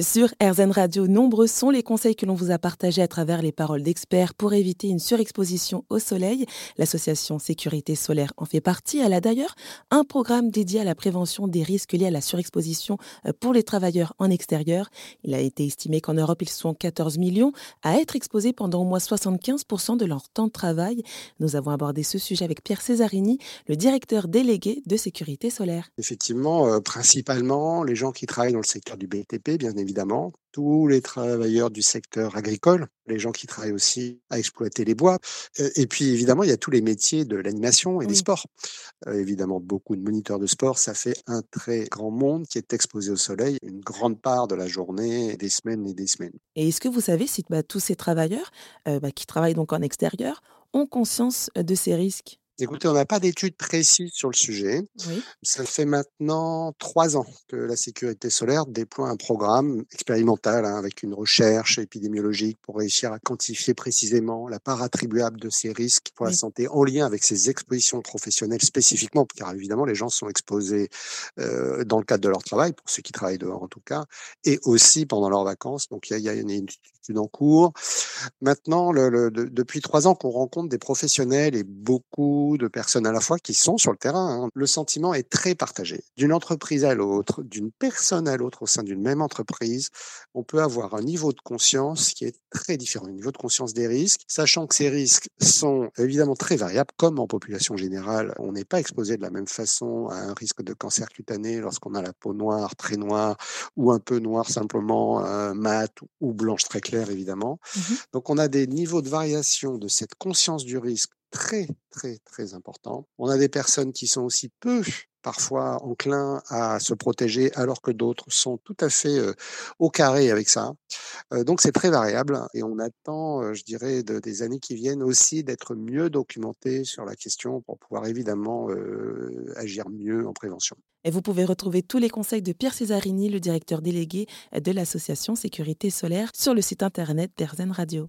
Sur RZN Radio, nombreux sont les conseils que l'on vous a partagés à travers les paroles d'experts pour éviter une surexposition au soleil. L'association Sécurité Solaire en fait partie. Elle a d'ailleurs un programme dédié à la prévention des risques liés à la surexposition euh, pour les travailleurs en extérieur. Il a été estimé qu'en Europe, ils sont 14 millions à être exposés pendant au moins 75% de leur temps de travail. Nous avons abordé ce sujet avec Pierre Césarini, le directeur délégué de Sécurité Solaire. Effectivement, euh, principalement les gens qui travaillent dans le secteur du BTP, bien évidemment évidemment, tous les travailleurs du secteur agricole, les gens qui travaillent aussi à exploiter les bois. Et puis évidemment, il y a tous les métiers de l'animation et des sports. évidemment, beaucoup de moniteurs de sport, ça fait un très grand monde qui est exposé au soleil une grande part de la journée, des semaines et des semaines. Et est-ce que vous savez si bah, tous ces travailleurs bah, qui travaillent donc en extérieur ont conscience de ces risques? Écoutez, on n'a pas d'études précises sur le sujet. Ça fait maintenant trois ans que la sécurité solaire déploie un programme expérimental hein, avec une recherche épidémiologique pour réussir à quantifier précisément la part attribuable de ces risques pour la santé en lien avec ces expositions professionnelles spécifiquement, car évidemment les gens sont exposés euh, dans le cadre de leur travail, pour ceux qui travaillent dehors en tout cas, et aussi pendant leurs vacances. Donc il y, a une étude en cours. Maintenant, depuis trois ans qu'on rencontre des professionnels et beaucoup de personnes à la fois qui sont sur le terrain. Hein. Le sentiment est très partagé. D'une entreprise à l'autre, d'une personne à l'autre au sein d'une même entreprise, on peut avoir un niveau de conscience qui est très différent, un niveau de conscience des risques, sachant que ces risques sont évidemment très variables, comme en population générale. On n'est pas exposé de la même façon à un risque de cancer cutané lorsqu'on a la peau noire, très noire, ou un peu noire simplement, euh, mat ou blanche très claire, évidemment. Mmh Donc on a des niveaux de variation de cette conscience du risque très, très, très important. On a des personnes qui sont aussi peu parfois enclins à se protéger alors que d'autres sont tout à fait au carré avec ça. Donc c'est très variable et on attend, je dirais, des années qui viennent aussi d'être mieux documentés sur la question pour pouvoir évidemment agir mieux en prévention. Et vous pouvez retrouver tous les conseils de Pierre Césarini, le directeur délégué de l'association Sécurité Solaire, sur le site internet d'Erzen Radio.